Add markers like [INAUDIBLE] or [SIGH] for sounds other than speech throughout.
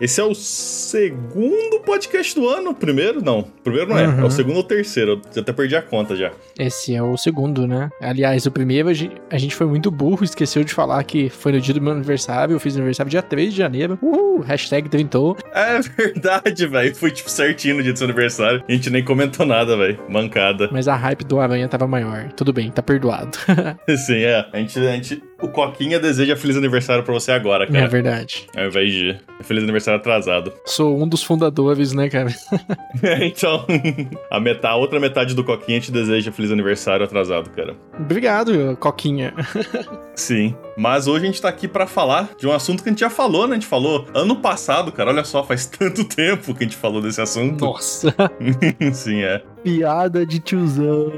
Esse é o segundo podcast do ano. Primeiro, não. Primeiro não é. Uhum. É o segundo ou terceiro. Eu até perdi a conta já. Esse é o segundo, né? Aliás, o primeiro a gente, a gente foi muito burro, esqueceu de falar que foi no dia do meu aniversário. Eu fiz aniversário dia 3 de janeiro. Uhul, hashtag trintou. É [LAUGHS] verdade, velho. Foi tipo certinho no dia do seu aniversário. A gente nem comentou nada, velho. Mancada. Mas a hype do Aranha tava maior. Tudo bem, tá perdoado. [LAUGHS] Sim, é. A gente, a gente. O Coquinha deseja feliz aniversário pra você agora, é cara. verdade. Ao invés de feliz aniversário atrasado. [LAUGHS] Sou um dos fundadores, né, cara? então, a, metade, a outra metade do Coquinha te deseja feliz aniversário atrasado, cara. Obrigado, Coquinha. Sim. Mas hoje a gente tá aqui pra falar de um assunto que a gente já falou, né? A gente falou ano passado, cara. Olha só, faz [LAUGHS] tanto tempo que a gente falou desse assunto. Nossa, [LAUGHS] Sim, é. Piada de tiozão.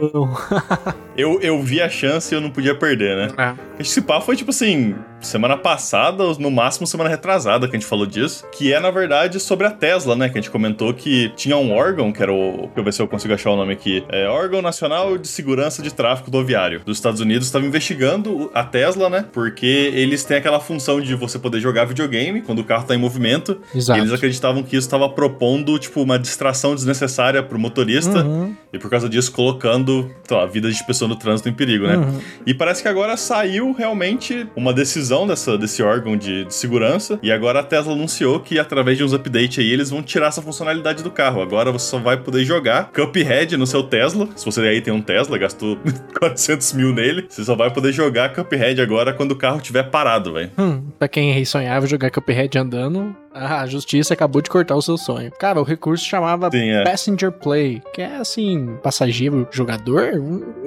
Eu, eu vi a chance e eu não podia perder, né? Ah, Esse pá foi tipo assim, semana passada, ou no máximo semana retrasada que a gente falou disso. Que é, na verdade, sobre a Tesla, né? Que a gente comentou que tinha um órgão, que era o. Deixa eu ver se eu consigo achar o nome aqui. É Órgão Nacional de Segurança de Tráfego Rodoviário dos Estados Unidos. Estava investigando a Tesla, né? Porque eles têm aquela função de você poder jogar videogame quando o carro tá em movimento. exato. E eles acreditavam que isso estava propondo, tipo, uma distração desnecessária pro motorista. Uhum, E por causa disso, colocando sei lá, a vida de pessoa no trânsito em perigo, né? uhum. E parece que agora saiu realmente uma decisão dessa, desse órgão de, de segurança. E agora a Tesla anunciou que através de uns updates aí, eles vão tirar essa funcionalidade do carro. Agora você só vai poder jogar Cuphead no seu Tesla. Se você aí tem um Tesla, gastou [LAUGHS] 400 mil nele, você só vai poder jogar Cuphead agora quando o carro estiver parado, velho. Hum, pra quem sonhava jogar Cuphead andando, a justiça acabou de cortar o seu sonho. Cara, o recurso chamava Sim, é. Passenger Play, que é assim, passageiro jogador?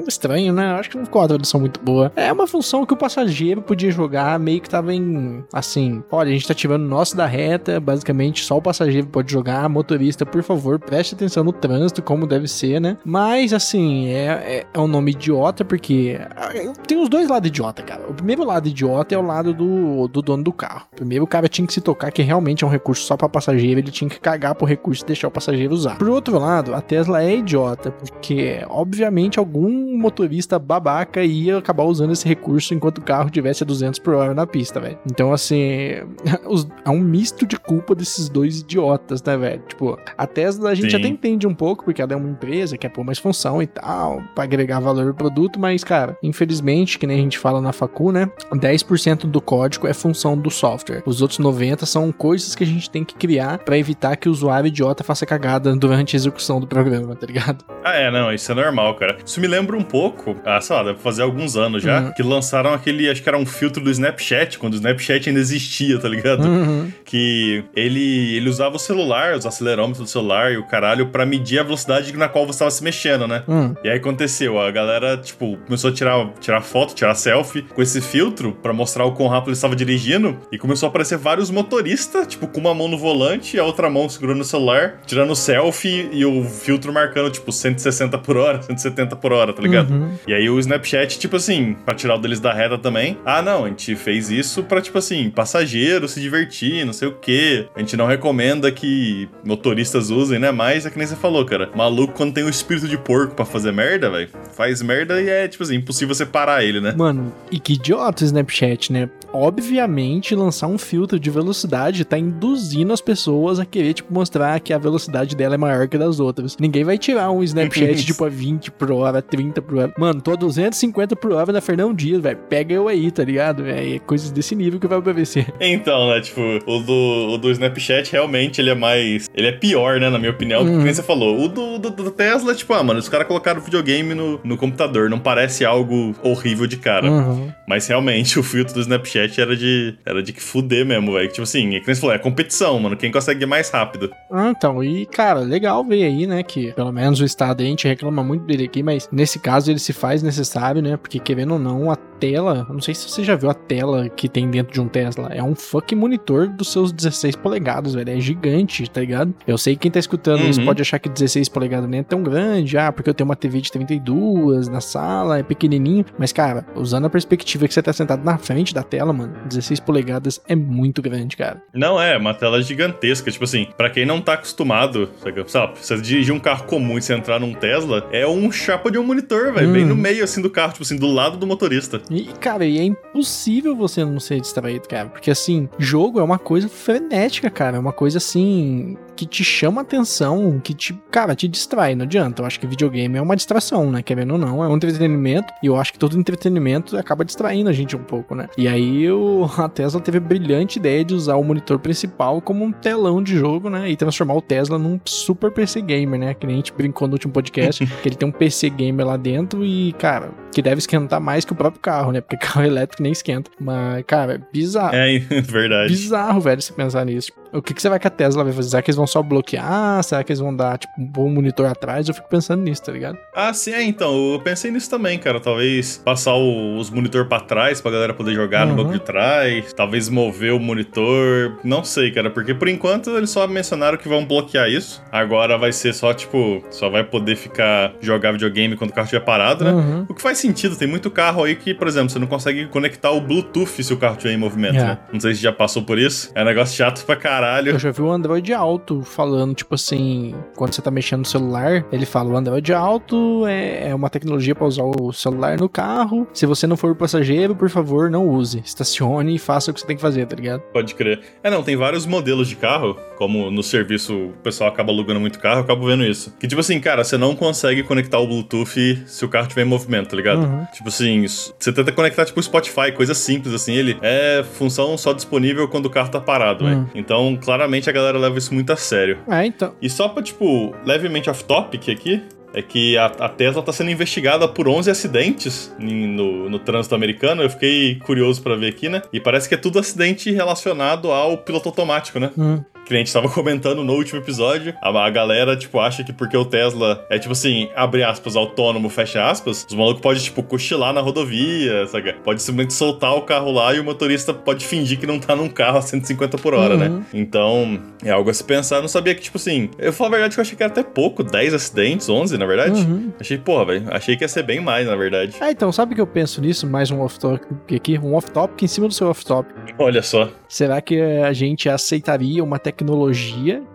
Estranho, né? Acho que não ficou uma tradução muito boa. É uma função que o passageiro podia jogar, meio que tava em. Assim, olha, a gente tá tirando o nosso da reta, basicamente só o passageiro pode jogar. Motorista, por favor, preste atenção no trânsito, como deve ser, né? Mas, assim, é, é, é um nome idiota, porque ah, tem os dois lados idiota, cara. O primeiro lado idiota é o lado do, do dono do carro. Primeiro, o cara tinha que se tocar que realmente é um recurso só pra passageiro, ele tinha que cagar pro recurso e deixar o passageiro usar. Por outro lado, a Tesla é idiota, porque obviamente algum motorista babaca ia acabar usando esse recurso enquanto o carro tivesse a 200 por hora na pista, velho. Então, assim, [LAUGHS] é um misto de culpa desses dois idiotas, né, velho? Tipo, a Tesla a gente Sim. até entende um pouco, porque ela é uma empresa, quer pôr mais função e tal, pra agregar valor ao produto, mas, cara, infelizmente, que nem a gente fala na facu, né? 10% do código é função do software. Os outros 90% são coisas que a gente tem que criar pra evitar que o usuário idiota faça cagada durante a execução do programa, tá ligado? Ah, é, não, isso é normal, cara. Isso me lembra um pouco, ah, sei lá, deve fazer alguns anos já, Uhum. que lançaram aquele, acho que era um filtro do Snapchat, quando o Snapchat ainda existia, tá ligado? Uhum. Que ele, ele usava o celular, os acelerômetros do celular e o caralho pra medir a velocidade na qual você tava se mexendo, né? Hum. E aí aconteceu, a galera, tipo, começou a tirar, tirar foto, tirar selfie com esse filtro pra mostrar o quão rápido ele estava dirigindo. E começou a aparecer vários motoristas, tipo, com uma mão no volante e a outra mão segurando o celular, tirando selfie e o filtro marcando, tipo, 160 por hora, [LAUGHS] 170 por hora, tá ligado? Uhum. E aí o Snapchat, tipo assim, pra tirar o deles da reta também. Ah, não, a gente fez isso pra, tipo assim, passageiro se divertir, não sei o quê. A gente não recomenda que motoristas usem, né? Mas é que nem você falou, cara. Maluco, quando tem o espírito de porco pra fazer merda, velho, faz merda e é, tipo assim, impossível separar ele, né? Mano, e que idiota o Snapchat, né? Obviamente, lançar um filtro de velocidade tá induzindo as pessoas a querer, tipo, mostrar que a velocidade dela é maior que a das outras. Ninguém vai tirar um Snapchat, [LAUGHS] tipo, a 20 por hora, 30 por hora. Mano, tô a 250 por hora na Fernão Dias, velho. Pega eu aí, tá ligado? É coisas desse nível que vai aparecer. [LAUGHS] Então, né, tipo, o do, o do Snapchat realmente ele é mais. Ele é pior, né, na minha opinião, porque Uhum. nem você falou. O do, do, do Tesla, tipo, ah, mano, os caras colocaram videogame no, no computador, não parece algo horrível de cara. Uhum. Mas realmente [LAUGHS] o filtro do Snapchat era de, era de que fuder mesmo, velho. Tipo assim, é que nem você falou, é competição, mano. Quem consegue ir mais rápido. Ah, então, e cara, legal ver aí, né, que pelo menos o Estado a gente reclama muito dele aqui, mas nesse caso ele se faz necessário, né, porque querendo ou não, a tela, não sei se você já viu a tela que tem dentro de um Tesla, é um fucking monitor dos seus 16 polegadas, velho, é gigante, tá ligado? Eu sei que quem tá escutando isso Uhum. pode achar que 16 polegadas nem é tão grande, ah, porque eu tenho uma TV de 32 na sala, é pequenininho, mas cara, usando a perspectiva que você tá sentado na frente da tela, tela, mano. 16 polegadas é muito grande, cara. Não é, uma tela gigantesca. Tipo assim, pra quem não tá acostumado, sabe, você dirigir um carro comum e você entrar num Tesla, é um chapa de um monitor, velho. Hum. Bem no meio, assim, do carro, tipo assim, do lado do motorista. E, cara, e é impossível você não ser distraído, cara. Porque, assim, jogo é uma coisa frenética, cara. É uma coisa, assim, que te chama atenção, que te, cara, te distrai, não adianta. Eu acho que videogame é uma distração, né? Querendo ou não, é um entretenimento, e eu acho que todo entretenimento acaba distraindo a gente um pouco, né? E aí o, a Tesla teve a brilhante ideia de usar o monitor principal como um telão de jogo, né? E transformar o Tesla num super PC gamer, né? Que nem a gente brincou no último podcast, [LAUGHS] que ele tem um PC gamer lá dentro e, cara, que deve esquentar mais que o próprio carro, né? Porque [LAUGHS] carro elétrico nem esquenta. Mas, cara, é bizarro. É, [LAUGHS] verdade. Bizarro, velho, se pensar nisso. O que, que você vai que a Tesla vai fazer? Será que eles vão só bloquear? Será que eles vão dar, tipo, um bom monitor atrás? Eu fico pensando nisso, tá ligado? Ah, sim, é, então. Eu pensei nisso também, cara. Talvez passar o, os monitor pra trás pra galera poder jogar uhum. no banco de trás. Talvez mover o monitor. Não sei, cara. Porque por enquanto eles só mencionaram que vão bloquear isso. Agora vai ser só, tipo, só vai poder ficar jogar videogame quando o carro estiver parado, né? Uhum. O que faz sentido. Tem muito carro aí que, por exemplo, você não consegue conectar o Bluetooth se o carro estiver em movimento, é. né? Não sei se já passou por isso. É um negócio chato pra caralho. Eu já vi o Android Auto falando, tipo assim, quando você tá mexendo no celular, ele fala: o Android Auto é, é uma tecnologia para usar o celular no carro. Se você não for passageiro, por favor, não use. Estacione e faça o que você tem que fazer, tá ligado? Pode crer. É, não, tem vários modelos de carro, como no serviço o pessoal acaba alugando muito carro, eu acabo vendo isso. Que, tipo assim, cara, você não consegue conectar o Bluetooth se o carro estiver em movimento, tá ligado? Uhum. Tipo assim, você tenta conectar, tipo, o Spotify, coisa simples, assim, ele é função só disponível quando o carro tá parado, uhum. Então, claramente a galera leva isso muito a sério. É, então. E só pra, tipo, levemente off-topic aqui, é que a, a Tesla está sendo investigada por 11 acidentes no, no trânsito americano. Eu fiquei curioso para ver aqui, né? E parece que é tudo acidente relacionado ao piloto automático, né? Hum que a gente tava [LAUGHS] comentando no último episódio, a, a, galera, tipo, acha que porque o Tesla é, tipo assim, abre aspas, autônomo, fecha aspas, os malucos podem, tipo, cochilar na rodovia, sabe? Pode simplesmente soltar o carro lá e o motorista pode fingir que não tá num carro a 150 por hora, né? uhum. né? Então, é algo a se pensar. Eu não sabia que, tipo assim, eu falo a verdade que eu achei que era até pouco, 10 acidentes, 11, na verdade. Uhum. Achei, porra, velho, achei que ia ser bem mais, na verdade. Ah, então, sabe que eu penso nisso? Mais um off-topic aqui, um off-topic em cima do seu off-topic. Olha só. Será que a gente aceitaria uma tecnologia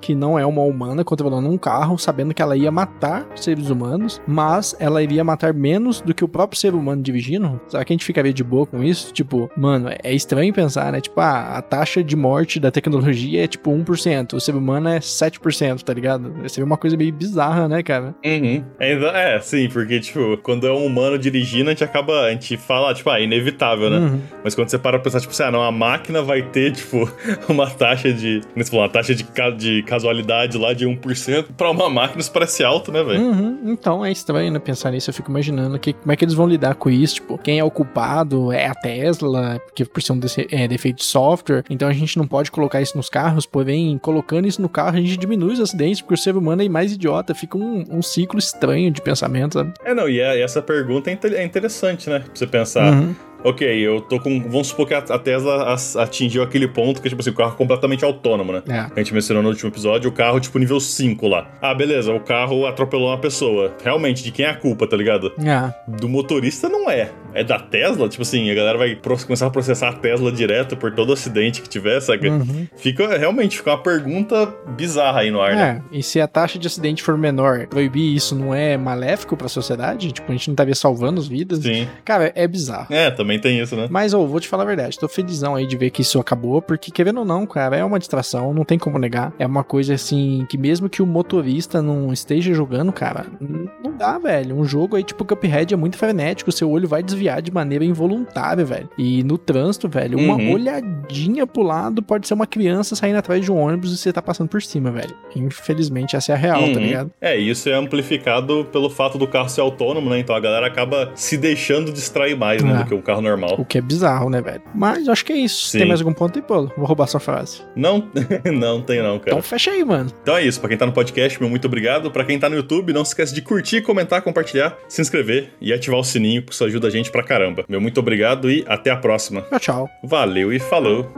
que não é uma humana controlando um carro, sabendo que ela ia matar seres humanos, mas ela iria matar menos do que o próprio ser humano dirigindo? Será que a gente ficaria de boa com isso? Tipo, mano, é estranho pensar, né? Tipo, ah, a taxa de morte da tecnologia é tipo 1%, o ser humano é 7%, tá ligado? Seria uma coisa meio bizarra, né, cara? Uhum. É, é, sim, porque, tipo, quando é um humano dirigindo, a gente acaba, a gente fala, tipo, ah, inevitável, né? Uhum. Mas quando você para pra pensar, tipo, assim, ah, não, a máquina vai ter [LAUGHS] tipo, uma taxa de. Uma taxa de, de casualidade lá de 1%. Pra uma máquina isso parece alto, né, velho? Uhum. Então é estranho, né? Pensar nisso. Eu fico imaginando que, como é que eles vão lidar com isso. Tipo, quem é o culpado é a Tesla, porque por ser um é, defeito de software. Então a gente não pode colocar isso nos carros, porém, colocando isso no carro, a gente diminui os acidentes, porque o ser humano é mais idiota. Fica um, um ciclo estranho de pensamento, sabe? É, não, e é, essa pergunta é, é interessante, né? Pra você pensar. Uhum ok, eu tô com. Vamos supor que a, Tesla atingiu aquele ponto que, tipo assim, o carro é completamente autônomo, né? É. A gente mencionou no último episódio o carro, tipo, nível 5 lá. Ah, beleza, o carro atropelou uma pessoa. Realmente, de quem é a culpa, tá ligado? É. Do motorista não é. É da Tesla? Tipo assim, a galera vai começar a processar a Tesla direto por todo acidente que tiver, sabe? Uhum. Fica, realmente, fica uma pergunta bizarra aí no ar, né? É, e se a taxa de acidente for menor, proibir isso não é maléfico pra sociedade? Tipo, a gente não estaria salvando as vidas? Sim. Cara, é bizarro. É, também tem isso, né? Mas, ô, vou te falar a verdade, tô felizão aí de ver que isso acabou, porque querendo ou não, cara, é uma distração, não tem como negar. É uma coisa assim, que mesmo que o motorista não esteja jogando, cara, não dá, velho. Um jogo aí, tipo Cuphead, é muito frenético, seu olho vai desviar de maneira involuntária, velho. E no trânsito, velho, uma uhum. olhadinha pro lado pode ser uma criança saindo atrás de um ônibus e você tá passando por cima, velho. Infelizmente, essa é a real, tá uhum. tá ligado? É, isso é amplificado pelo fato do carro ser autônomo, né? Então a galera acaba se deixando distrair mais, né, é. do que um carro normal. O que é bizarro, né, velho? Mas acho que é isso. Sim. Tem mais algum ponto aí, Paulo? Vou roubar sua frase. Não, [LAUGHS] não tem não, cara. Então fecha aí, mano. Então é isso. Pra quem tá no podcast, meu muito obrigado. Pra quem tá no YouTube, não se esquece de curtir, comentar, compartilhar, se inscrever e ativar o sininho, que isso ajuda a gente pra caramba. Meu muito obrigado e até a próxima. Tchau, tchau. Valeu e falou.